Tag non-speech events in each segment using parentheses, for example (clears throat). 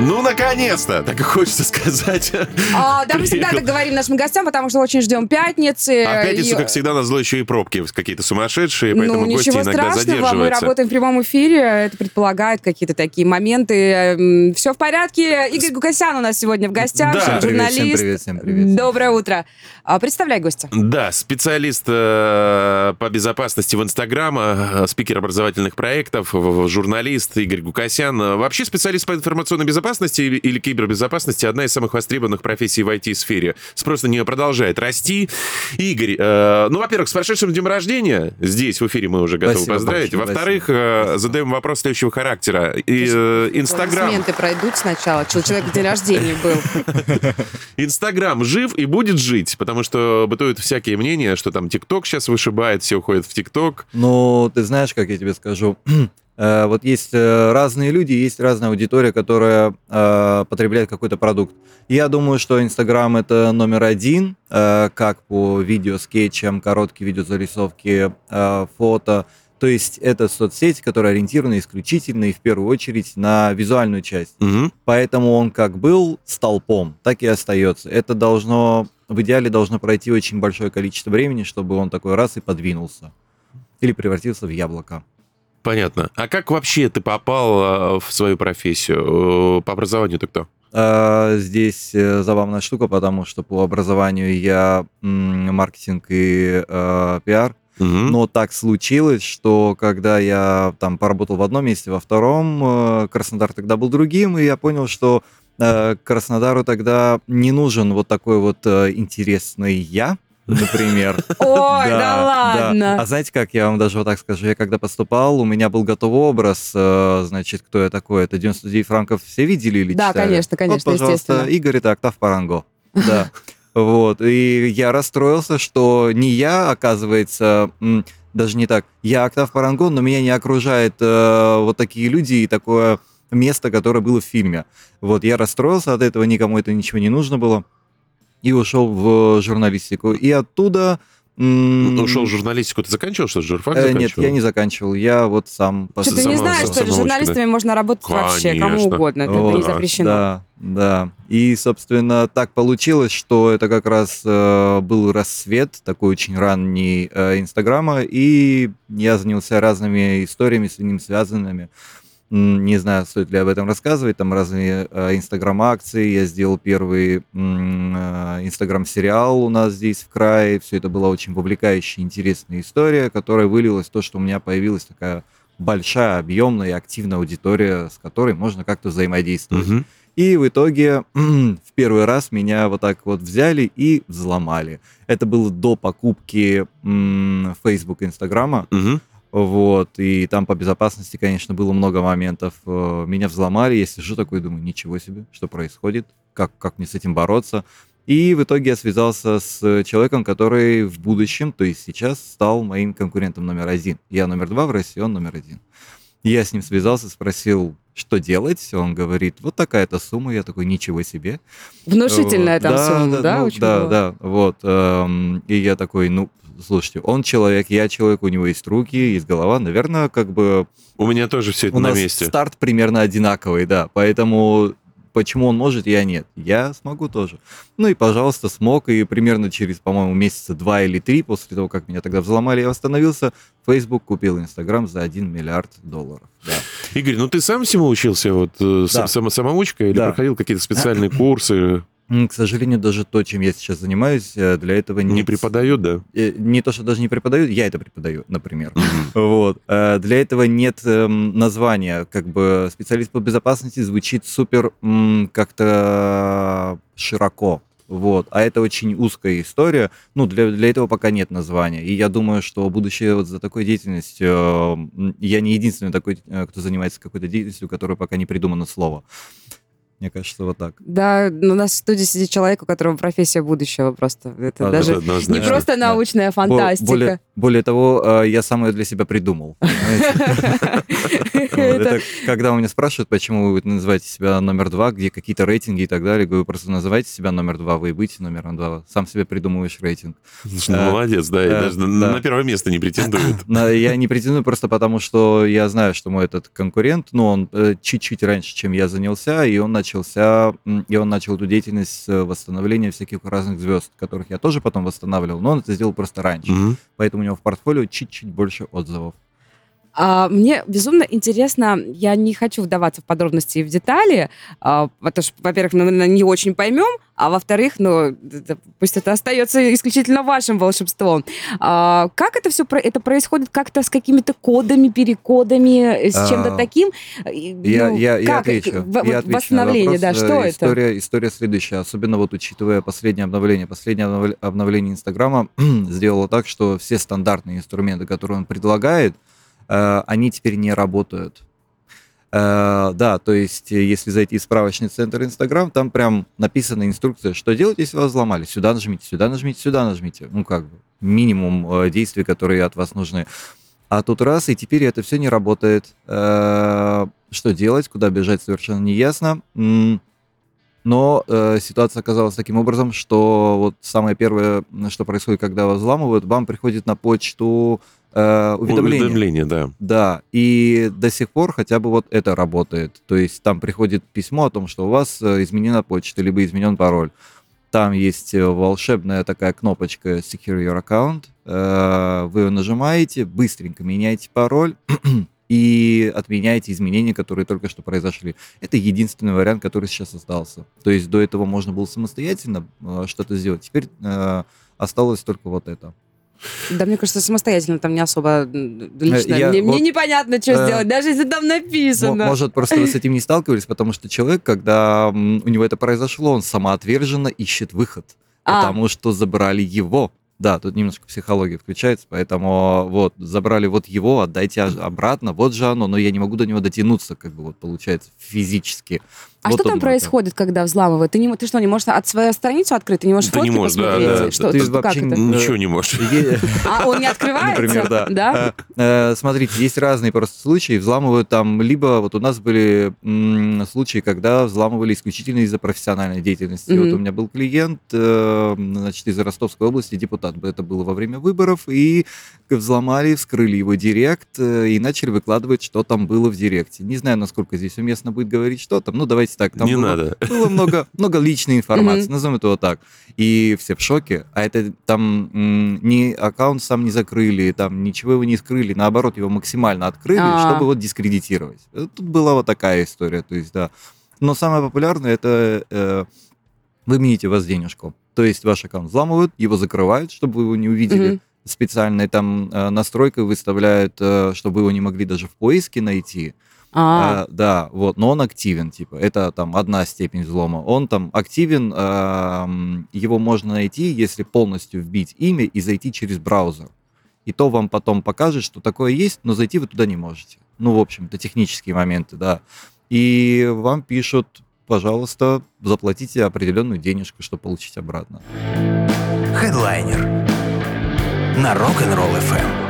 Ну, наконец-то! Так и хочется сказать. А, да, мы всегда так говорим нашим гостям, потому что очень ждем пятницы. А в пятницу, И- как всегда, на зло еще и пробки какие-то сумасшедшие, поэтому ну, гости ничего иногда страшного, мы задерживаются. работаем в прямом эфире, это предполагает какие-то такие моменты. Все в порядке. Игорь Гукасян у нас сегодня в гостях, Да. журналист. Привет, всем привет, всем привет. Доброе утро. А, Представляй гостя. Да, специалист э, по безопасности в Инстаграм, э, спикер образовательных проектов, журналист Игорь Гукасян. Вообще специалист по информационной безопасности или, или кибербезопасности одна из самых востребованных профессий в IT-сфере. Спрос на нее продолжает расти. Игорь, э, ну, во-первых, с прошедшим днем рождения. Здесь в эфире мы уже готовы Спасибо поздравить. Во-вторых, э, задаем вопрос следующего характера. И, э, Инстаграм. Аплодисменты пройдут сначала. Человека день рождения был. (laughs) Инстаграм жив и будет жить, потому что бытуют всякие мнения, что там ТикТок сейчас вышибает, все уходят в ТикТок. Ну, ты знаешь, как я тебе скажу, Э, (clears throat) вот есть э, разные люди, есть разная аудитория, которая э, потребляет какой-то продукт. Я думаю, что Инстаграм это номер один, э, как по видео, скетчам, короткие видеозарисовки, э, фото. То есть это соцсеть, которая ориентирована исключительно и в первую очередь на визуальную часть. Мгм. Поэтому он как был столпом, так и остается. Это должно, в идеале должно пройти очень большое количество времени, чтобы он такой раз и подвинулся. Или превратился в яблоко. Понятно. А как вообще ты попал э, в свою профессию? Э, По образованию ты кто? А, Здесь э, забавная штука, потому что по образованию я маркетинг и э, пиар. Мгм. Но так случилось, что когда я там поработал в одном месте, во втором, Краснодар тогда был другим, и я понял, что Краснодару тогда не нужен вот такой вот интересный я, например. (laughs) Ой, да ладно. А знаете, как я вам даже вот так скажу? Я когда поступал, у меня был готовый образ, э, значит, кто я такой. Это 99 франков все видели или Да, конечно, конечно, естественно. Игорь, это Октав Паранго. (laughs) Да. Вот. И я расстроился, что не я, оказывается, даже не так. Я Октав Паранго, но меня не окружает э, вот такие люди и такое место, которое было в фильме. Вот я расстроился от этого, никому это ничего не нужно было. И ушел в журналистику. И оттуда... Ну, Ушел в журналистику. Ты заканчивал что, журфак э? Нет, я не заканчивал. Я вот сам... Что, ты не знаешь, что ли, с журналистами можно работать вообще кому Конечно. угодно. Это Вот, не запрещено. Да, да. И, собственно, так получилось, что это как раз э, был рассвет, такой очень ранний э, Инстаграма, и я занялся разными историями с ним связанными. Не знаю, стоит ли об этом рассказывать. Там разные э, инстаграм-акции. Я сделал первый э, инстаграм-сериал у нас здесь в крае. Все это была очень вовлекающая, интересная история, которая вылилась в то, что у меня появилась такая большая, объемная и активная аудитория, с которой можно как-то взаимодействовать. Мгм. И в итоге (clears throat) в первый раз меня вот так вот взяли и взломали. Это было до покупки Facebook и Инстаграма. Мгм. Вот, и там по безопасности, конечно, было много моментов. Э, Меня взломали, я сижу такой, думаю, ничего себе, что происходит, как, как мне с этим бороться. И в итоге я связался с человеком, который в будущем, то есть сейчас, стал моим конкурентом номер один. Я номер два в России, он номер один. Я с ним связался, спросил, что делать. Он говорит, вот такая-то сумма. Я такой, ничего себе. Внушительная Вот. там сумма, да? ну, очень да, много? да, вот. эм, И я такой, ну, слушайте, он человек, я человек, у него есть руки, есть голова. Наверное, как бы У меня тоже все это у на нас месте. старт примерно одинаковый, да. Поэтому почему он может, я нет. Я смогу тоже. Ну и, пожалуйста, смог. И примерно через, по-моему, месяца два или три после того, как меня тогда взломали, я восстановился. Facebook купил Инстаграм за 1 миллиард долларов. Да. Игорь, ну ты сам всему учился, вот э, Да. сам- самоучка, или Да. проходил какие-то (clears throat) специальные курсы? К сожалению, даже то, чем я сейчас занимаюсь, э, для этого Не нет- преподают, да? Э, Не то, что даже не преподают, я это преподаю, например. Вот. Э, Для этого нет эм, названия. Как бы специалист по безопасности звучит супер как-то широко. Вот. А это очень узкая история. Ну, для, для этого пока нет названия. И я думаю, что будущее вот за такой деятельностью... Я не единственный такой, кто занимается какой-то деятельностью, у которой пока не придумано слово. Мне кажется, вот так. Да, у нас в студии сидит человек, у которого профессия будущего просто. Это Да, даже Это не просто Да. научная Бо- фантастика. Более, Более того, э, я сам ее для себя придумал. Когда у меня спрашивают, почему вы называете себя номер два, где какие-то рейтинги и так далее, говорю, просто называйте себя номер два, вы и будете номером два, сам себе придумываешь рейтинг. Ну, молодец, да, и даже на первое место не претендует. (laughs) Я не претендую просто потому, что я знаю, что мой этот конкурент, ну, он э, чуть-чуть раньше, чем я занялся, и он начался, и он начал эту деятельность с восстановления всяких разных звезд, которых я тоже потом восстанавливал, но он это сделал просто раньше. Поэтому него в портфолио чуть-чуть больше отзывов. А, мне безумно интересно, я не хочу вдаваться в подробности и в детали, а, потому что, во-первых, мы не очень поймем, а во-вторых, ну, пусть это остается исключительно вашим волшебством. А, как это все это происходит как-то с какими-то кодами, перекодами, с а, чем-то таким? Я, ну, я, я отвечу. В, я отвечу восстановление, да, что э, история, это? История следующая, особенно вот учитывая последнее обновление. Последнее обновление Инстаграма (clears throat) сделало так, что все стандартные инструменты, которые он предлагает, они теперь не работают. Uh, да, то есть, если зайти в справочный центр Инстаграм, там прям написана инструкция, что делать, если вас взломали. Сюда нажмите, сюда нажмите, сюда нажмите. Ну, как бы, минимум действий, которые от вас нужны. А тут раз, и теперь это все не работает. Что делать, куда бежать, совершенно не ясно. Но ситуация оказалась таким образом, что вот самое первое, что происходит, когда вас взламывают, вам приходит на почту э, уведомления. Уведомления, да. Да, и до сих пор хотя бы вот это работает. То есть там приходит письмо о том, что у вас э, изменена почта, либо изменен пароль. Там есть э, волшебная такая кнопочка Secure Your Account. Э, вы ее нажимаете, быстренько меняете пароль (clears throat) и отменяете изменения, которые только что произошли. Это единственный вариант, который сейчас остался. То есть до этого можно было самостоятельно что-то сделать. Теперь осталось только вот это. Да, мне кажется, самостоятельно там не особо лично. Я, мне, вот, мне непонятно, что э, сделать, даже если там написано. Может, просто вы с этим не сталкивались, потому что человек, когда у него это произошло, он самоотверженно ищет выход. А. Потому что забрали его. Да, тут немножко психология включается, поэтому вот, забрали вот его, отдайте обратно, вот же оно, но я не могу до него дотянуться, как бы вот получается, физически. А вот что там происходит, когда взламывают? Ты, не, ты что, не можешь от свою страницу открыть? Ты не можешь ты фотки не можешь, посмотреть? Да, да. Что, ты, ты вообще как это? ничего не можешь. (laughs) А он не открывается? Например, да. да? Э, смотрите, есть разные просто случаи. Взламывают там, либо вот у нас были случаи, когда взламывали исключительно из-за профессиональной деятельности. Вот у меня был клиент, э, значит, из Ростовской области, депутат. Это было во время выборов, и взломали, вскрыли его директ э, и начали выкладывать, что там было в директе. Не знаю, насколько здесь уместно будет говорить, что там. Ну, давайте давайте так. Там не было, надо. Было много, много личной информации, назовем это вот так. И все в шоке. А это там ни аккаунт сам не закрыли, там ничего его не скрыли, наоборот, его максимально открыли, А-а-а. чтобы вот дискредитировать. Тут была вот такая история, то есть, да. Но самое популярное это э, вымените вас денежку. То есть ваш аккаунт взламывают, его закрывают, чтобы вы его не увидели. Mm-hmm. Специальной там э, настройкой выставляют, э, чтобы вы его не могли даже в поиске найти. А, да, вот, но он активен, типа, это там одна степень взлома. Он там активен, э, его можно найти, если полностью вбить имя и зайти через браузер. И то вам потом покажет, что такое есть, но зайти вы туда не можете. Ну, в общем, это технические моменты, да. И вам пишут, пожалуйста, заплатите определенную денежку, чтобы получить обратно. Хедлайнер на Rock'n'Roll FM.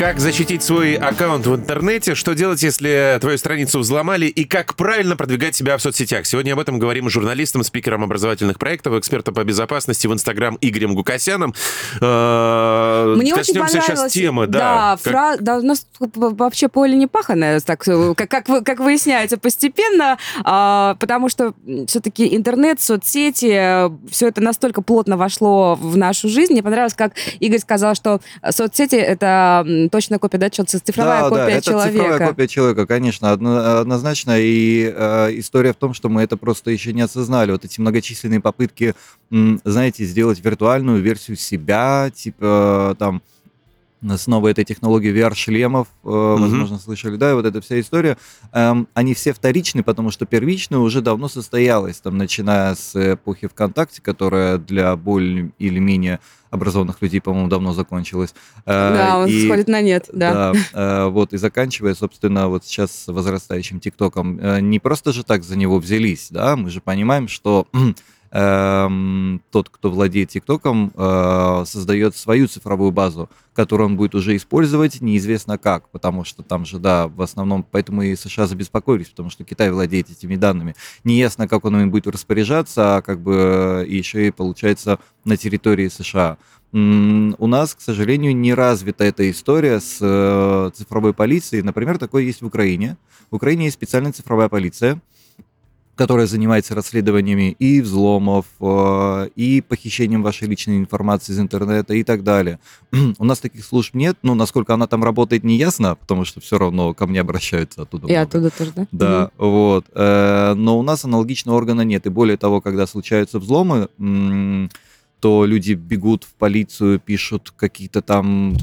Как защитить свой аккаунт в интернете, что делать, если твою страницу взломали, и как правильно продвигать себя в соцсетях. Сегодня об этом говорим с журналистом, спикером образовательных проектов, экспертом по безопасности в Инстаграм Игорем Гукасяном. Э, Мне очень понравилась сейчас темы, да. Да, как... фра... да, у нас вообще поле не паханое, так, э, как, выясняется постепенно, а, потому что все-таки интернет, соцсети, все это настолько плотно вошло в нашу жизнь. Мне понравилось, как Игорь сказал, что соцсети — это точная копия, да, цифровая да, копия да, это человека. цифровая копия человека, конечно, однозначно. И э, история в том, что мы это просто еще не осознали. Вот эти многочисленные попытки, знаете, сделать виртуальную версию себя, типа там снова этой технологии VR-шлемов, mm-hmm. возможно, слышали, да, и вот эта вся история, эм, они все вторичны, потому что первичная уже давно состоялась, там, начиная с эпохи ВКонтакте, которая для более или менее образованных людей, по-моему, давно закончилась. Э, да, он и, сходит на нет, да. Да, э, вот, и заканчивая, собственно, вот сейчас с возрастающим ТикТоком. Не просто же так за него взялись, да, мы же понимаем, что эм, тот, кто владеет ТикТоком, э, создает свою цифровую базу, которую он будет уже использовать неизвестно как, потому что там же, да, в основном, поэтому и США забеспокоились, потому что Китай владеет этими данными. Неясно, как он им будет распоряжаться, а как бы еще и получается на территории США. У нас, к сожалению, не развита эта история с э, цифровой полицией. Например, такое есть в Украине. В Украине есть специальная цифровая полиция, которая занимается расследованиями и взломов, э, и похищением вашей личной информации из интернета и так далее. (clears throat) У нас таких служб нет, но насколько она там работает, не ясно, потому что все равно ко мне обращаются оттуда. И много. оттуда тоже, да? Да, угу. вот. Э, но у нас аналогичного органа нет. И более того, когда случаются взломы, то люди бегут в полицию, пишут какие-то там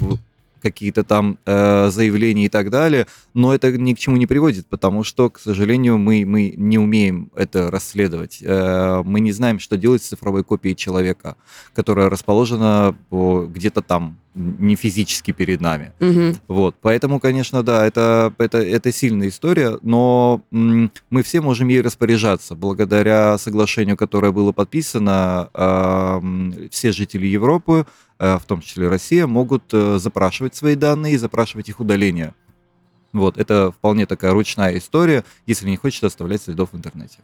какие-то там э, заявления и так далее, но это ни к чему не приводит, потому что, к сожалению, мы, мы не умеем это расследовать. Э, мы не знаем, что делать с цифровой копией человека, которая расположена где-то там, не физически перед нами. Угу. Вот, поэтому, конечно, да, это, это, это сильная история, но мы все можем ей распоряжаться благодаря соглашению, которое было подписано. Э, все жители Европы в том числе Россия, могут э, запрашивать свои данные и запрашивать их удаление. Вот, это вполне такая ручная история, если не хочет оставлять следов в интернете.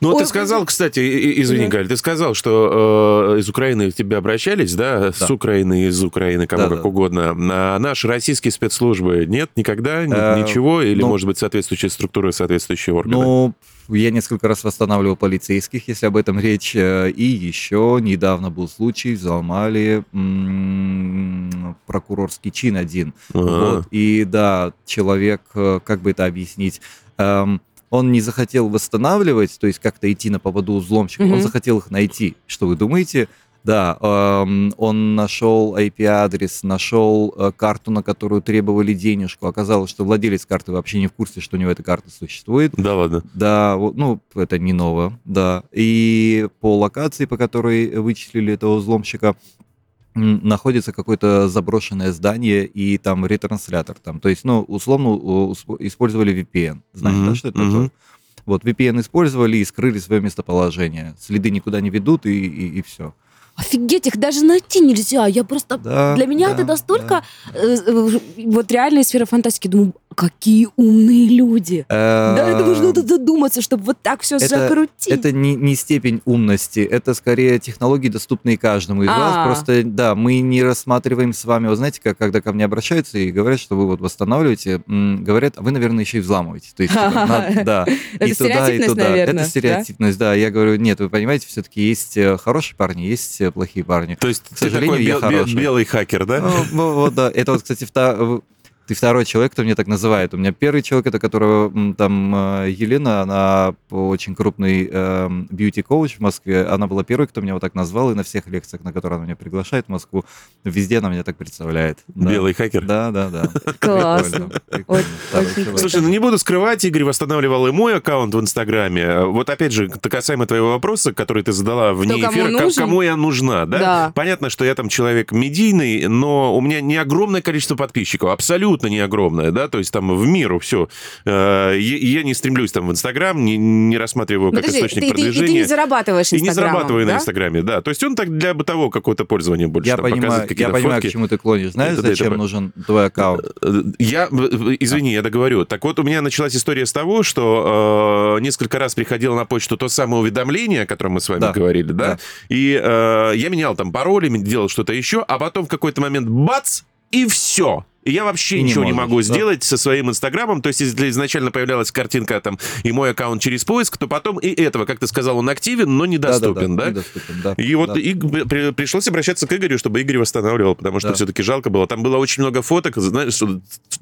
Ну, вот ты сказал, кстати, извини, да. Галь, ты сказал, что э, из Украины к тебе обращались, да? да? С Украины, из Украины, кому да, как да. угодно. А наши российские спецслужбы нет никогда, э, ничего? Или, ну, может быть, соответствующие структуры, соответствующие органы? Ну, я несколько раз восстанавливал полицейских, если об этом речь. Э, и еще недавно был случай, взломали прокурорский чин один. Ага. Вот. И да, человек, э, как бы это объяснить, эм, он не захотел восстанавливать, то есть как-то идти на поводу взломщиков, mm он захотел их найти. Что вы думаете? Да, эм, он нашел IP-адрес, нашел э, карту, на которую требовали денежку. Оказалось, что владелец карты вообще не в курсе, что у него эта карта существует. Да, ладно. Да, ну, это не ново, да. И по локации, по которой вычислили этого взломщика, находится какое-то заброшенное здание и там ретранслятор там. То есть, ну, условно использовали VPN. Знаете, mm-hmm. да, что это mm-hmm. такое? Вот, VPN использовали и скрыли свое местоположение. Следы никуда не ведут, и, и, и все. Офигеть, их даже найти нельзя. Я просто... Да, Для меня да, это настолько... Да. Э, э, вот реальная сфера фантастики. Думаю, какие умные люди. Да, это нужно задуматься, чтобы вот так все закрутить. Это не, не степень умности, это скорее технологии, доступные каждому из вас. А. Просто, да, мы не рассматриваем с вами, вы знаете, как когда ко мне обращаются и говорят, что вы вот восстанавливаете, говорят, а вы, наверное, еще и взламываете. То есть, типа, (laughs) да. Это стереотипность, наверное. Это стереотипность, да. Я говорю, нет, вы понимаете, все-таки есть э, хорошие парни, есть э, плохие парни. То есть, к сожалению, я хороший. белый хакер, да? Вот, да. Это вот, кстати, ты второй человек, кто меня так называет. У меня первый человек, это которого там э, Елена, она очень крупный э, бьюти-коуч в Москве. Она была первой, кто меня вот так назвал, и на всех лекциях, на которые она меня приглашает в Москву, везде она меня так представляет. Да. Белый хакер? Да, да, да. (laughs) Классно. Слушай, ну не буду скрывать, Игорь восстанавливал и мой аккаунт в Инстаграме. Вот опять же, касаемо твоего вопроса, который ты задала вне эфира, кому я нужна, да? Понятно, что я там человек медийный, но у меня не огромное количество подписчиков, абсолютно абсолютно не огромная, да, то есть там в миру все. Э, я не стремлюсь там в Инстаграм, не, не рассматриваю как Подожди, источник ты, продвижения. И, и ты не зарабатываешь И не зарабатываю да? на Инстаграме, да. То есть он так для бытового какого-то пользования больше я там, понимаю, Я понимаю, фотки. к чему ты клонишь. Знаешь, это, зачем это... нужен твой аккаунт? Э, я, извини, я договорю. Так вот, у меня началась история с того, что э, несколько раз приходило на почту то самое уведомление, о котором мы с вами да. говорили, да, да. и э, я менял там пароли, делал что-то еще, а потом в какой-то момент бац, и все и я вообще и ничего не, можешь, не могу да? сделать со своим инстаграмом. То есть, если изначально появлялась картинка там и мой аккаунт через поиск, то потом и этого, как ты сказал, он активен, но недоступен, да? да, да? Недоступен, да. И вот да. И, при, пришлось обращаться к Игорю, чтобы Игорь восстанавливал, потому что да. все-таки жалко было. Там было очень много фоток. Знаешь,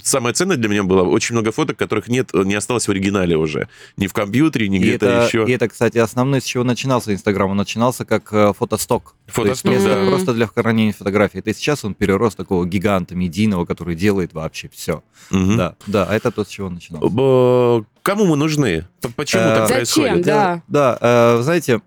самое ценное для меня было очень много фоток, которых нет, не осталось в оригинале уже. Ни в компьютере, ни где-то еще. И это, кстати, основное, с чего начинался Инстаграм. Он начинался как э, фотосток. Фотосток, да. Просто для хранения фотографий. Это сейчас он перерос такого гиганта медийного, который который делает вообще все. Угу. Да, да, это то, с чего начинал. Кому мы нужны? Почему э, так Зачем, происходит? Да, да э, знаете,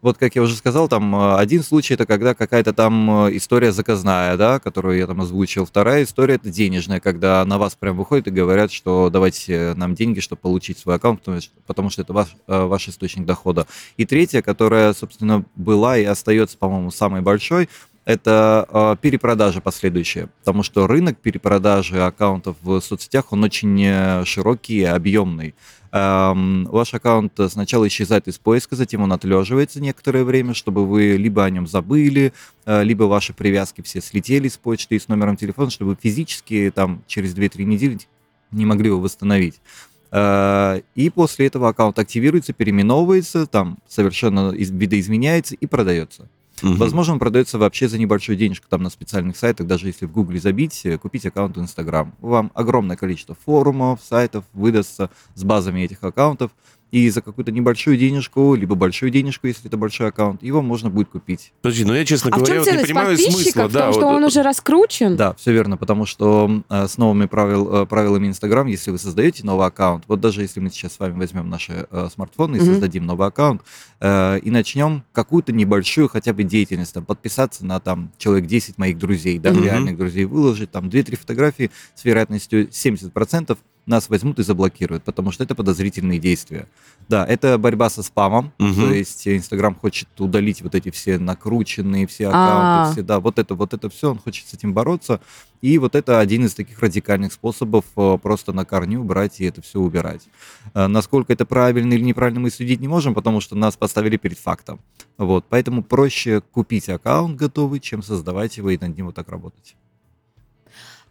вот как я уже сказал, там э, один случай это когда какая-то там история заказная, да, которую я там озвучил. Вторая история это денежная, когда на вас прям выходят и говорят, что давайте нам деньги, чтобы получить свой аккаунт, потому что это ваш, ваш источник дохода. И третья, которая, собственно, была и остается, по-моему, самой большой, это э, перепродажа последующая, потому что рынок перепродажи аккаунтов в соцсетях, он очень э, широкий и объемный. Эм, ваш аккаунт сначала исчезает из поиска, затем он отлеживается некоторое время, чтобы вы либо о нем забыли, э, либо ваши привязки все слетели с почты и с номером телефона, чтобы физически там через 2-3 недели не могли его восстановить. Э, и после этого аккаунт активируется, переименовывается, там совершенно видоизменяется и продается. Угу. Возможно, он продается вообще за небольшую денежку там на специальных сайтах, даже если в Гугле забить, э, купить аккаунт Инстаграм. Вам огромное количество форумов, сайтов выдастся с базами этих аккаунтов и за какую-то небольшую денежку, либо большую денежку, если это большой аккаунт, его можно будет купить. Подожди, ну я, честно а говоря, вот не понимаю смысла. В том, да, что вот, он уже раскручен? Да, все верно, потому что э, с новыми правил, э, правилами Инстаграм, если вы создаете новый аккаунт, вот даже если мы сейчас с вами возьмем наши э, смартфоны и mm-hmm. создадим новый аккаунт, э, и начнем какую-то небольшую хотя бы деятельность, там, подписаться на там человек 10 моих друзей, да, mm-hmm. реальных друзей, выложить там 2-3 фотографии с вероятностью 70%, нас возьмут и заблокируют, потому что это подозрительные действия. Да, это борьба со спамом, угу. то есть Инстаграм хочет удалить вот эти все накрученные все аккаунты, А-а-а. все, да, вот это, вот это все, он хочет с этим бороться, и вот это один из таких радикальных способов э, просто на корню брать и это все убирать. Э, насколько это правильно или неправильно мы судить не можем, потому что нас поставили перед фактом. Вот, поэтому проще купить аккаунт готовый, чем создавать его и над ним вот так работать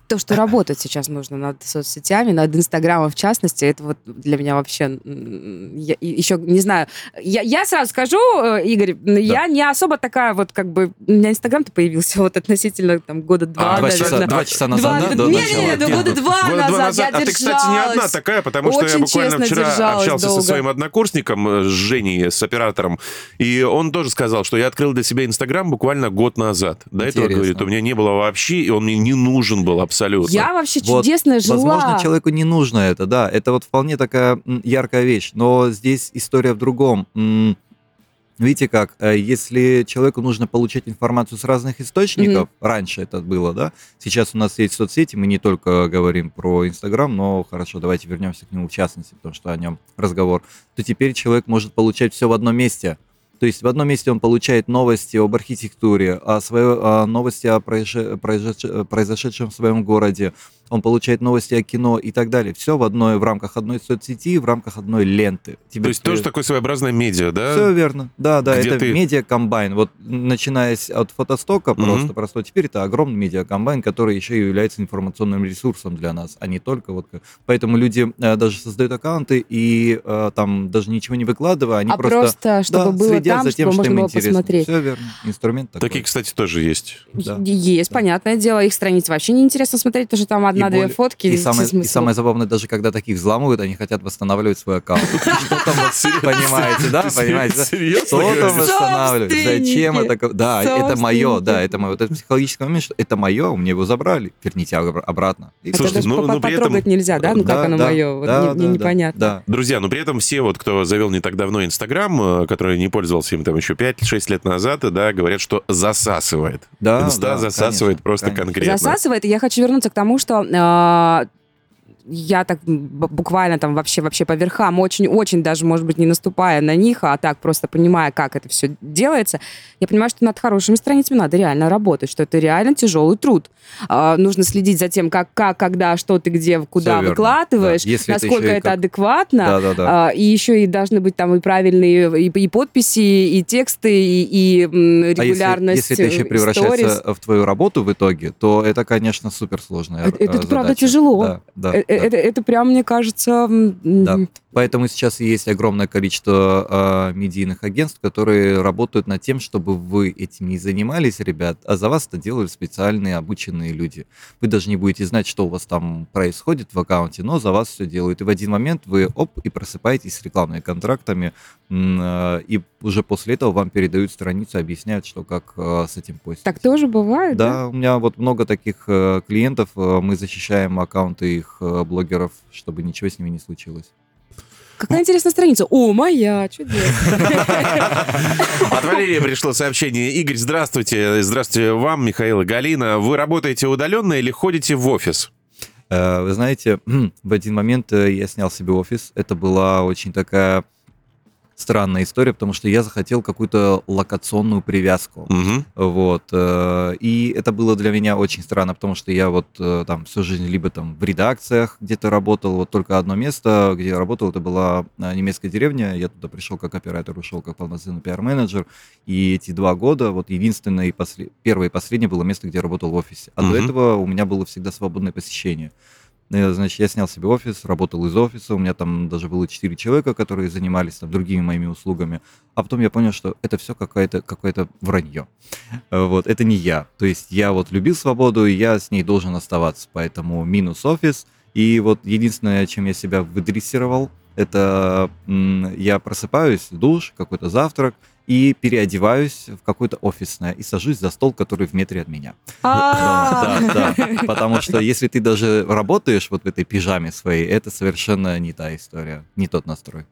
то, что работать сейчас нужно над соцсетями, над Инстаграмом в частности, это вот для меня вообще, я, еще не знаю, я, я сразу скажу, э, Игорь, да. я не особо такая вот как бы, у меня Инстаграм-то появился (laughs) вот относительно там года два, а, два, часа, два часа назад, два, да? До нет, нет, нет, года два года назад, назад я А ты, кстати, не одна такая, потому что я буквально вчера общался долго. со своим однокурсником, э, с Женей, с оператором, и он тоже сказал, что я открыл для себя Инстаграм буквально год назад. До Интересно. этого, говорит, у меня не было вообще, и он мне не нужен был абсолютно абсолютно. Я вообще вот, чудесно жила. Возможно, человеку не нужно это, да. Это вот вполне такая яркая вещь. Но здесь история в другом. Видите как, э, если человеку нужно получать информацию с разных источников, mm-hmm. раньше это было, да, сейчас у нас есть соцсети, мы не только говорим про Инстаграм, но хорошо, давайте вернемся к нему в частности, потому что о нем разговор, то теперь человек может получать все в одном месте. То есть в одном месте он получает новости об архитектуре, о свое, о новости о произошедшем в своем городе, он получает новости о кино и так далее. Все в одной, в рамках одной соцсети, в рамках одной ленты. Тебе То есть при... тоже такое своеобразное медиа, да? Все верно. Да, да, Где это ты... медиа-комбайн. Вот начиная от фотостока mm-hmm. просто, просто теперь это огромный медиа-комбайн, который еще и является информационным ресурсом для нас, а не только вот... Поэтому люди э, даже создают аккаунты и э, там даже ничего не выкладывая, они а просто, просто чтобы да, было следят там, за тем, что им интересно. Посмотреть. Все верно. Инструмент такой. Такие, кстати, тоже есть. Да. Есть, да. понятное дело. Их страницы вообще не интересно смотреть, потому что там одна-две более... фотки. И самое, и самое забавное, даже когда таких взламывают, они хотят восстанавливать свой аккаунт. Что там, понимаете, да? Понимаете? Что там восстанавливать? Зачем это? Да, это мое, да, это мое. Вот это психологический момент, что это мое, у меня его забрали, верните обратно. Слушайте, ну, ну при этом... нельзя, да? Ну как оно мое? Непонятно. Друзья, ну при этом все вот, кто завел не так давно Инстаграм, э, который не пользовался им там еще 5-6 лет назад, да, говорят, что засасывает. Да, Инста засасывает просто конкретно. Засасывает, и я хочу вернуться к тому, что а, я так буквально там вообще, вообще по верхам, очень-очень даже, может быть, не наступая на них, а так просто понимая, как это все делается, я понимаю, что над хорошими страницами надо реально работать, что это реально тяжелый труд. А, нужно следить за тем, как, как, когда, что ты где, куда все выкладываешь, да. насколько это, это как... адекватно. Да, да, да. А, и еще и должны быть там и правильные и, и подписи, и тексты, и, и регулярность. А если, если это еще превращается stories. в твою работу в итоге, то это, конечно, суперсложная Это, это правда тяжело. Да, да. Это, это прям, мне кажется... Да. Поэтому сейчас есть огромное количество э, медийных агентств, которые работают над тем, чтобы вы этим не занимались, ребят, а за вас это делали специальные обученные люди. Вы даже не будете знать, что у вас там происходит в аккаунте, но за вас все делают. И в один момент вы оп, и просыпаетесь с рекламными контрактами, э, и уже после этого вам передают страницу, объясняют, что как э, с этим постить. Так тоже бывает, да? Да, у меня вот много таких э, клиентов, э, мы защищаем аккаунты их э, блогеров, чтобы ничего с ними не случилось. Какая интересная страница. О, моя, чудесно. От Валерия пришло сообщение. Игорь, здравствуйте. Здравствуйте вам, Михаил и Галина. Вы работаете удаленно или ходите в офис? Э, вы знаете, (clears throat) в один момент э, я снял себе офис. Это была очень такая странная история, потому что я захотел какую-то локационную привязку. Угу. Вот. Э, и это было для меня очень странно, потому что я вот э, там всю жизнь либо там в редакциях где-то работал, вот только одно место, где я работал, это была э, немецкая деревня, я туда пришел как оператор, ушел как полноценный пиар-менеджер, и эти два года, вот единственное и после... первое и последнее было место, где я работал в офисе. А угу. до этого у меня было всегда свободное посещение. Ну, значит, я снял себе офис, работал из офиса, у меня там даже было 4 человека, которые занимались там другими моими услугами. А потом я понял, что это все какое-то какое вранье. Вот, это не я. То есть я вот любил свободу, и я с ней должен оставаться. Поэтому минус офис. И вот единственное, чем я себя выдрессировал, это я просыпаюсь, душ, какой-то завтрак, и переодеваюсь в какое-то офисное и сажусь за стол, который в метре от меня. А. Да, да. Потому что если ты даже работаешь вот в этой пижаме своей, это совершенно не та история, не тот настрой.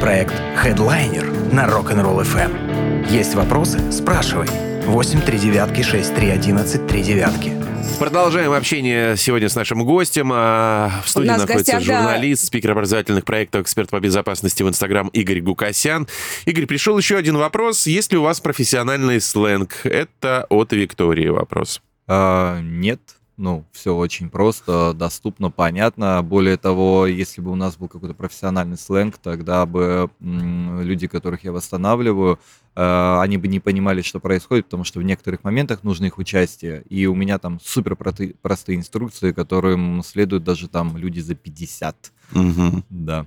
Проект Headliner на Rock'n'Roll FM. Есть вопросы? Спрашивай. 8 3 девятки 6 3 11 3 девятки. Продолжаем общение сегодня с нашим гостем. А, в студии находится гостях, журналист, да. спикер образовательных проектов, эксперт по безопасности в Инстаграм Игорь Гукасян. Игорь, пришел еще один вопрос. Есть ли у вас профессиональный сленг? Это от Виктории вопрос. А, нет, ну, все очень просто, доступно, понятно. Более того, если бы у нас был какой-то профессиональный сленг, тогда бы люди, которых я восстанавливаю, э, они бы не понимали, что происходит, потому что в некоторых моментах нужно их участие. И у меня там супер простые инструкции, которым следуют даже там люди за 50. Угу. Да.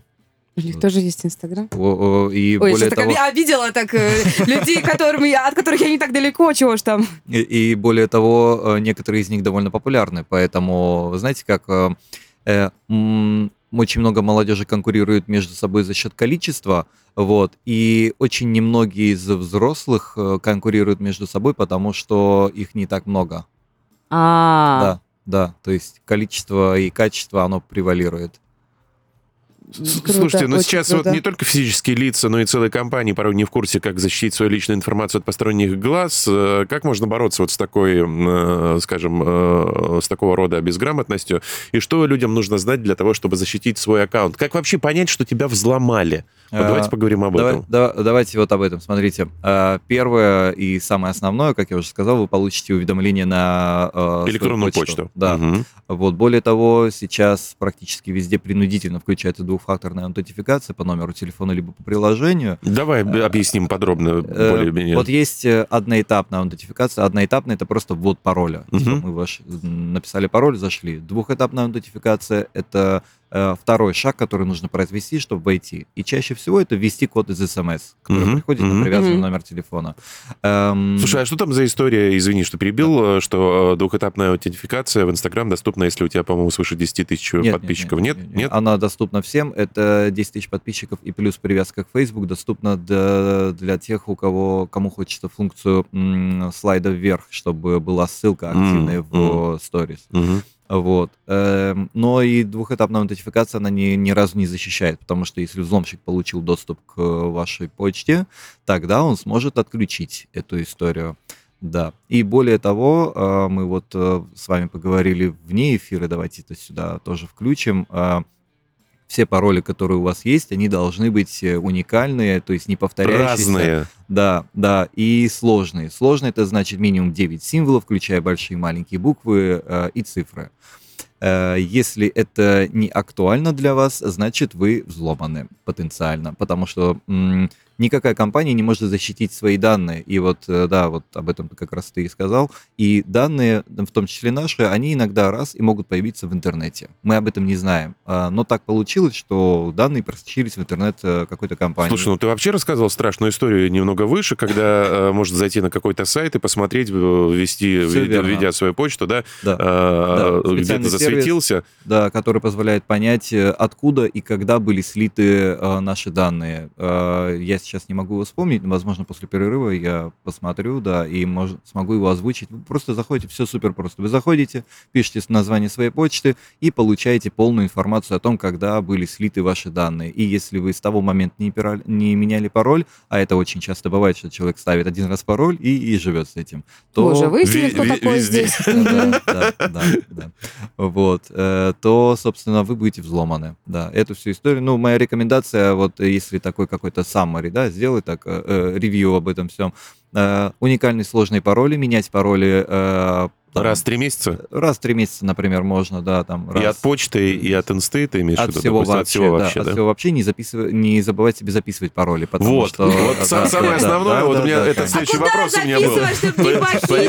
У них тоже есть Инстаграм? И Ой, более того... так обидела так э, (laughs) людей, которым, от которых я не так далеко, чего ж там. И, и более того, э, некоторые из них довольно популярны, поэтому, вы знаете, как э, э, очень много молодежи конкурирует между собой за счет количества, вот, и очень немногие из взрослых конкурируют между собой, потому что их не так много. А, Да, да, то есть количество и качество, оно превалирует. Круто, Слушайте, ну сейчас круто. вот не только физические лица, но и целые компании порой не в курсе, как защитить свою личную информацию от посторонних глаз. Э, как можно бороться вот с такой, э, скажем, э, с такого рода безграмотностью? И что людям нужно знать для того, чтобы защитить свой аккаунт? Как вообще понять, что тебя взломали? Вот давайте поговорим об давай, этом. Да, давайте вот об этом. Смотрите, первое и самое основное, как я уже сказал, вы получите уведомление на электронную почту. почту. Да. Угу. Вот более того, сейчас практически везде принудительно включается двух двухфакторная аутентификация по номеру телефона либо по приложению. Давай э, объясним подробно, э, более-менее. Вот есть э, одноэтапная аутентификация. Одноэтапная — это просто ввод пароля. Угу. Мы ваш, написали пароль, зашли. Двухэтапная аутентификация — это второй шаг, который нужно произвести, чтобы войти. И чаще всего это ввести код из смс, который mm-hmm. приходит mm-hmm. на привязанный mm-hmm. номер телефона. Эм... Слушай, а что там за история, извини, что перебил, да. Э, что э, двухэтапная аутентификация в Инстаграм доступна, если у тебя, по-моему, свыше 10 тысяч нет, подписчиков? Нет нет, нет, нет? Она доступна всем. Это 10 тысяч подписчиков и плюс привязка к Facebook доступна для, для тех, у кого, кому хочется функцию м, слайда вверх, чтобы была ссылка активная mm-hmm. в сторис. Mm-hmm. Вот. Эм, но и двухэтапная аутентификация, она ни, ни разу не защищает, потому что если взломщик получил доступ к вашей почте, тогда он сможет отключить эту историю. Да. И более того, э, мы вот э, с вами поговорили вне эфира, давайте это сюда тоже включим. Э, все пароли, которые у вас есть, они должны быть уникальные, то есть не повторяющиеся. Разные. Да, да, и сложные. Сложные это значит минимум 9 символов, включая большие и маленькие буквы э, и цифры. Э, если это не актуально для вас, значит вы взломаны потенциально, потому что никакая компания не может защитить свои данные. И вот, э, да, вот об этом как раз ты и сказал. И данные, в том числе наши, они иногда раз и могут появиться в интернете. Мы об этом не знаем. А, но так получилось, что данные просочились в интернет э, какой-то компании. Слушай, ну ты вообще рассказывал страшную историю немного выше, когда э, может зайти на какой-то сайт и посмотреть, ввести, введя свою почту, да, да. А, да. где-то засветился. Сервис, да, который позволяет понять, откуда и когда были слиты наши данные. Я сейчас не могу его вспомнить, возможно, после перерыва я посмотрю, да, и мож, смогу его озвучить. Вы просто заходите, все супер просто. Вы заходите, пишете название своей почты и получаете полную информацию о том, когда были слиты ваши данные. И если вы с того момента не, пирали, не меняли пароль, а это очень часто бывает, что человек ставит один раз пароль и, и живет с этим, то... Уже выяснили, кто такой здесь. (laughs) Да, да, да. Вот. Э, то, собственно, вы будете взломаны. Да, эту всю историю. Ну, моя рекомендация, вот если такой какой-то summary, да, сделать так, э, э, ревью об этом всем. Э, уникальные сложные пароли, менять пароли э, там, раз в три месяца? Раз в три месяца, например, можно, да. Там, раз... И от почты, и от инсты ты имеешь от в виду? Всего допустим, вообще, от всего вообще, да? От всего вообще не, записывай, не забывайте себе записывать пароли, потому вот, что... Вот, да, самое да, основное, да, вот да, у меня да, это следующий а вопрос у меня был.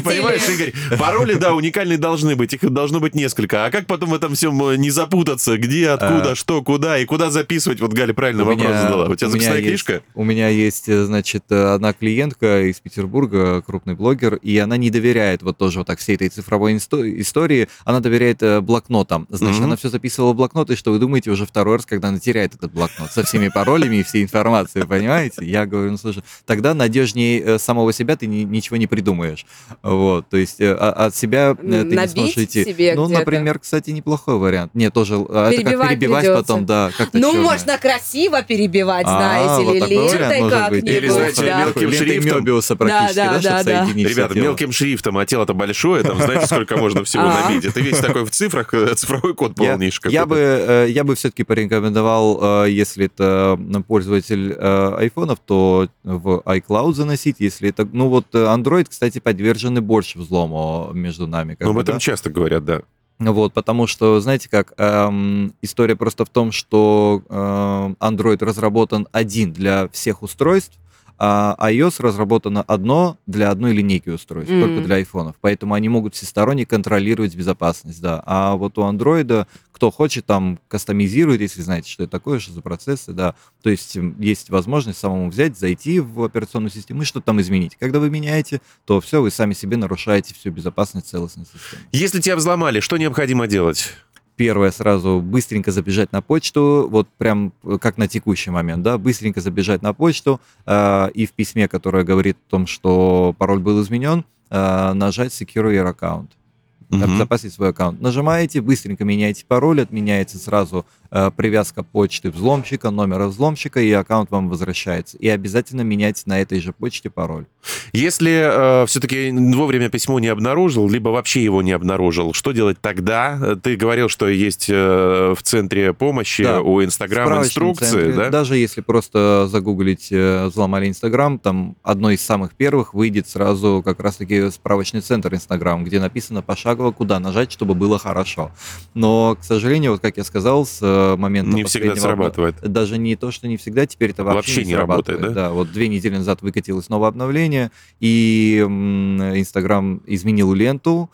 Понимаешь, Игорь, пароли, да, уникальные должны быть, их должно быть несколько. А как потом в этом всем э, не запутаться? Где, откуда, а... что, куда и куда записывать? Вот Галя правильно вопрос задала. У тебя записная книжка? У меня есть, э, значит, одна клиентка из Петербурга, крупный блогер, и она не доверяет вот тоже вот так всей этой цифровой истории она доверяет э, блокнотам. Значит, mm-hmm. она все записывала в блокнот, и что вы думаете уже второй раз, когда она теряет этот блокнот со всеми паролями и всей информацией, понимаете? Я говорю, ну слушай, тогда надежнее э, самого себя ты ни, ничего не придумаешь. Вот, то есть э, а, от себя ты Набить не сможешь идти. Себе ну, например, кстати, неплохой вариант. Нет, тоже перебивать это как перебивать придется. потом, да. Как-то ну, черное. можно красиво перебивать, а, знаете, вот или лентой как-нибудь. Или, знаете, да. мелким шрифтом. Мебиуса практически, да, да, да, да, да. Ребята, мелким шрифтом, а тело-то большое, там знаете, сколько можно всего а. набить. Это весь такой в цифрах, э, цифровой код полнейший. Я, я бы, э, я бы все-таки порекомендовал, э, если это пользователь айфонов, то в iCloud заносить. Если это, ну вот Android, кстати, подвержены больше взлому между нами. Ну, об этом да? часто говорят, да. Вот, потому что, знаете как, эм, история просто в том, что э, Android разработан один для всех устройств, а iOS разработано одно для одной линейки устройств, mm-hmm. только для айфонов. Поэтому они могут всесторонне контролировать безопасность, да. А вот у андроида, кто хочет, там кастомизирует, если знаете, что это такое, что за процессы, да. То есть есть возможность самому взять, зайти в операционную систему и что-то там изменить. Когда вы меняете, то все, вы сами себе нарушаете всю безопасность целостной системы. Если тебя взломали, что необходимо делать? Первое сразу быстренько забежать на почту, вот прям э, как на текущий момент, да, быстренько забежать на почту э, и в письме, которое говорит о том, что пароль был изменен, э, нажать Secure Your Account угу. обезопасить свой аккаунт. Нажимаете, быстренько меняете пароль, отменяется сразу привязка почты взломщика, номера взломщика, и аккаунт вам возвращается. И обязательно меняйте на этой же почте пароль. Если э, все-таки вовремя письмо не обнаружил, либо вообще его не обнаружил, что делать тогда? Ты говорил, что есть э, в центре помощи да. у Инстаграма инструкции, центре, да? Даже если просто загуглить э, «взломали Инстаграм», там одно из самых первых выйдет сразу как раз-таки справочный центр Инстаграм, где написано пошагово куда нажать, чтобы было хорошо. Но, к сожалению, вот как я сказал, с момента Не всегда срабатывает. Даже не то, что не всегда, теперь это вообще, вообще не, не работает. Да? да, вот две недели назад выкатилось новое обновление, и Инстаграм изменил ленту,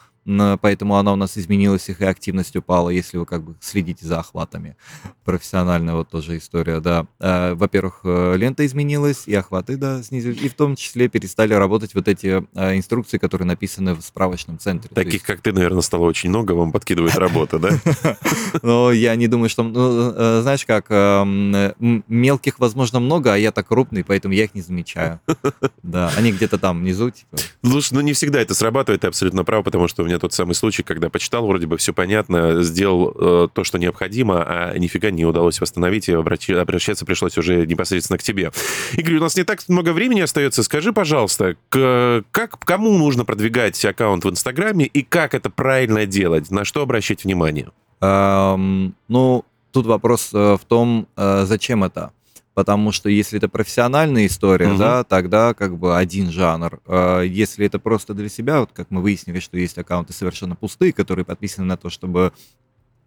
поэтому она у нас изменилась, их и активность упала, если вы как бы следите за охватами. Профессиональная вот тоже история, да. Э, во-первых, э, лента изменилась, и охваты, да, снизились, и в том числе перестали работать вот эти э, инструкции, которые написаны в справочном центре. Таких, есть... как ты, наверное, стало очень много, вам подкидывает (laughs) работа, да? Ну, я не думаю, что... Ну, знаешь как, эм, мелких, возможно, много, а я так крупный, поэтому я их не замечаю. (laughs) Да, они где-то там внизу, типа. Слушай, ну не всегда это срабатывает, ты абсолютно прав, потому что у меня тот самый случай, когда почитал, вроде бы все понятно, сделал э, то, что необходимо, а нифига не удалось восстановить, и обращ... обращаться пришлось уже непосредственно к тебе. Игорь, у нас не так много времени остается. Скажи, пожалуйста, к... как, кому нужно продвигать аккаунт в Инстаграме и как это правильно делать? На что обращать внимание? Um, ну, тут вопрос э, в том, э, зачем это потому что если это профессиональная история, угу. да, тогда как бы один жанр. А если это просто для себя, вот как мы выяснили, что есть аккаунты совершенно пустые, которые подписаны на то, чтобы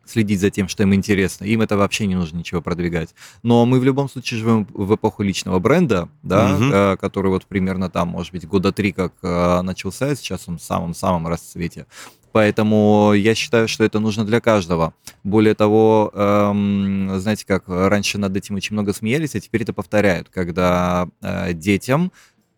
следить за тем, что им интересно. Им это вообще не нужно ничего продвигать. Но мы в любом случае живем в эпоху личного бренда, да, угу. э, который вот примерно там, может быть, года три как э, начался, сейчас он в самом-самом расцвете. Поэтому я считаю, что это нужно для каждого. Более того, эм, знаете, как раньше над этим очень много смеялись, а теперь это повторяют, когда э, детям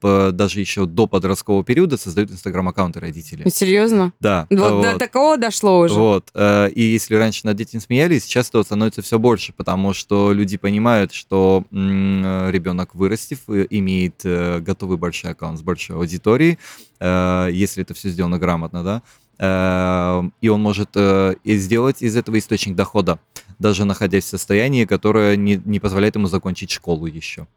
даже еще до подросткового периода создают инстаграм-аккаунты родители. Серьезно? Да. Вот, вот до такого дошло уже. Вот. Э, и если раньше над этим смеялись, сейчас это становится все больше, потому что люди понимают, что ребенок, вырастив, э, имеет э, готовый большой аккаунт с большой аудиторией, если это все сделано грамотно, да, и он может сделать из этого источник дохода, даже находясь в состоянии, которое не, не позволяет ему закончить школу еще.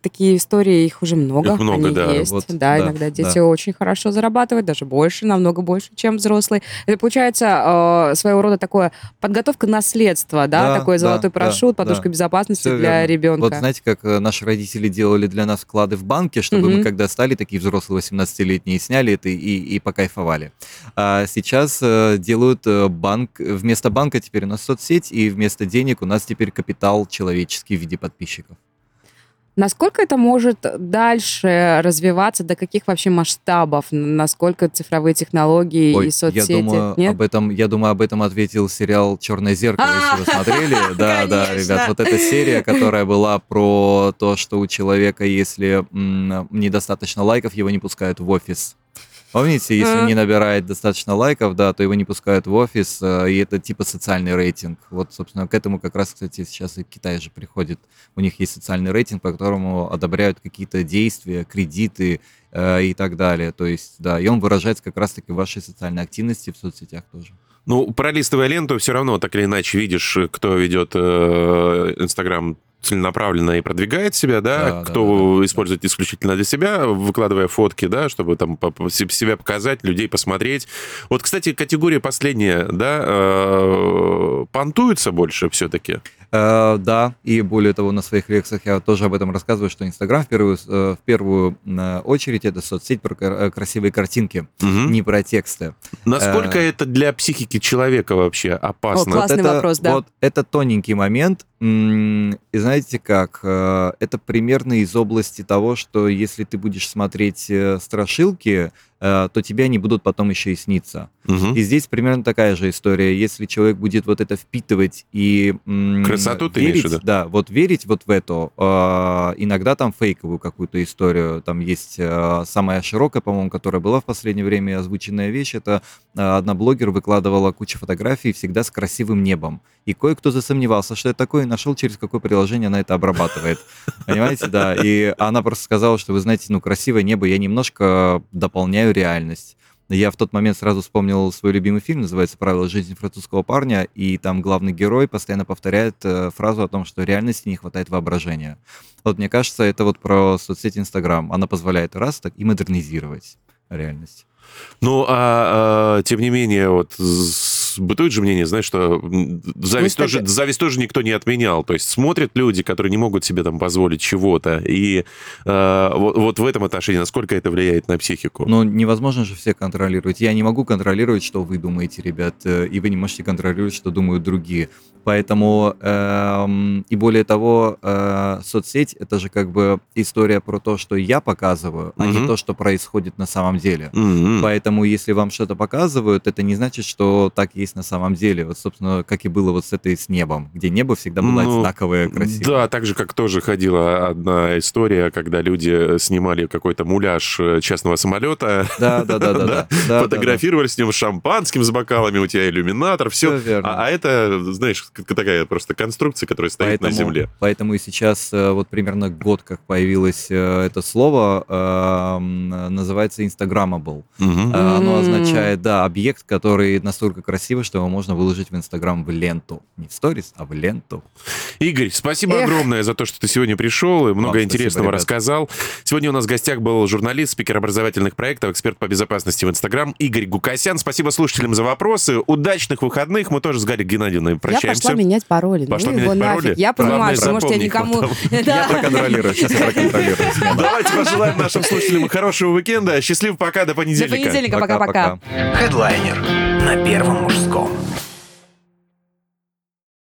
Такие истории, их уже много. Их много, Они да. Есть. Вот, да, да, иногда дети да. очень хорошо зарабатывают, даже больше, намного больше, чем взрослые. Это получается э, своего рода такое подготовка наследства, да, да такой золотой да, парашют, да, подушка да. безопасности Все для верно. ребенка. Вот знаете, как э, наши родители делали для нас вклады в банке, чтобы угу. мы, когда стали такие взрослые 18-летние, сняли это и, и покайфовали. А сейчас э, делают э, банк, вместо банка теперь у нас соцсеть, и вместо денег у нас теперь капитал человеческий в виде подписчиков. Насколько это может дальше развиваться, до каких вообще масштабов, насколько цифровые технологии Ой, и соцсети? Я думаю, Нет? об этом, я думаю, об этом ответил сериал «Черное зеркало», если вы смотрели. (laughs) Да, да, ребят, вот эта серия, которая была про то, что у человека, если недостаточно лайков, его не пускают в офис. Помните, если не набирает достаточно лайков, да, то его не пускают в офис, э, и это типа социальный рейтинг. Вот, собственно, к этому как раз, кстати, сейчас и Китай же приходит. У них есть социальный рейтинг, по которому одобряют какие-то действия, кредиты э, и так далее. То есть, да, и он выражается как раз-таки в вашей социальной активности в соцсетях тоже. Ну, пролистывая ленту, все равно так или иначе видишь, кто ведет э, Инстаграм целенаправленно и продвигает себя, да, да кто да, да, использует да. исключительно для себя, выкладывая фотки, да, чтобы там себя показать, людей посмотреть. Вот, кстати, категория последняя, да, э, понтуется больше все-таки? Э, да, и более того, на своих лекциях я тоже об этом рассказываю, что Инстаграм в первую, э, в первую э, очередь это соцсеть про красивые картинки, угу. не про тексты. Насколько э, это для психики человека вообще опасно? О, классный вот это, вопрос, да. Вот это тоненький момент, и знаете как, это примерно из области того, что если ты будешь смотреть страшилки, Э, то тебе они будут потом еще и сниться. Угу. И здесь примерно такая же история. Если человек будет вот это впитывать и Красоту ты верить, имеешь, да? да, вот верить вот в это, э, иногда там фейковую какую-то историю, там есть э, самая широкая, по-моему, которая была в последнее время озвученная вещь, это одна блогер выкладывала кучу фотографий всегда с красивым небом. И кое-кто засомневался, что это такое, и нашел, через какое приложение она это обрабатывает. Понимаете, да. И она просто сказала, что, вы знаете, ну, красивое небо, я немножко дополняю реальность. Я в тот момент сразу вспомнил свой любимый фильм, называется «Правила жизни французского парня», и там главный герой постоянно повторяет э, фразу о том, что реальности не хватает воображения. Вот мне кажется, это вот про соцсеть Инстаграм. Она позволяет раз так и модернизировать реальность. Ну, а, а тем не менее, вот бытует же мнение, знаешь, что зависть, тоже, зависть тоже никто не отменял. То есть смотрят люди, которые не могут себе там позволить чего-то. И э, вот, вот в этом отношении, насколько это влияет на психику? Ну, невозможно же все контролировать. Я не могу контролировать, что вы думаете, ребят, э, и вы не можете контролировать, что думают другие. Поэтому, э, и более того, э, соцсеть — это же как бы история про то, что я показываю, а угу. не то, что происходит на самом деле. Угу. Поэтому, если вам что-то показывают, это не значит, что так есть на самом деле. Вот, собственно, как и было вот с этой с небом, где небо всегда было ну, одинаковое, красивое. Да, так же, как тоже ходила одна история, когда люди снимали какой-то муляж э, частного самолета. Да, да, да, да. (laughs) да Фотографировали с ним шампанским, с бокалами, у тебя иллюминатор, все. А, а это, знаешь, такая просто конструкция, которая стоит на земле. Поэтому и сейчас э, вот примерно год, как появилось э, это слово, эм, называется Instagrammable. Оно означает, да, объект, который настолько красивый, что его можно выложить в Инстаграм в ленту. Не в сторис, а в ленту. Игорь, спасибо Эх. огромное за то, что ты сегодня пришел и много Вам интересного спасибо, рассказал. Сегодня у нас в гостях был журналист, спикер образовательных проектов, эксперт по безопасности в Инстаграм Игорь Гукасян. Спасибо слушателям за вопросы. Удачных выходных. Мы тоже с Гарри Геннадьевной прощаемся. Я пошла менять пароли. Пошла ну, менять пароли? Я понимаю, что я никому... (laughs) Я проконтролирую, сейчас я проконтролирую. Давайте пожелаем нашим слушателям хорошего уикенда. Счастливо, пока, до понедельника. До понедельника, пока-пока. Хедлайнер на Первом мужском.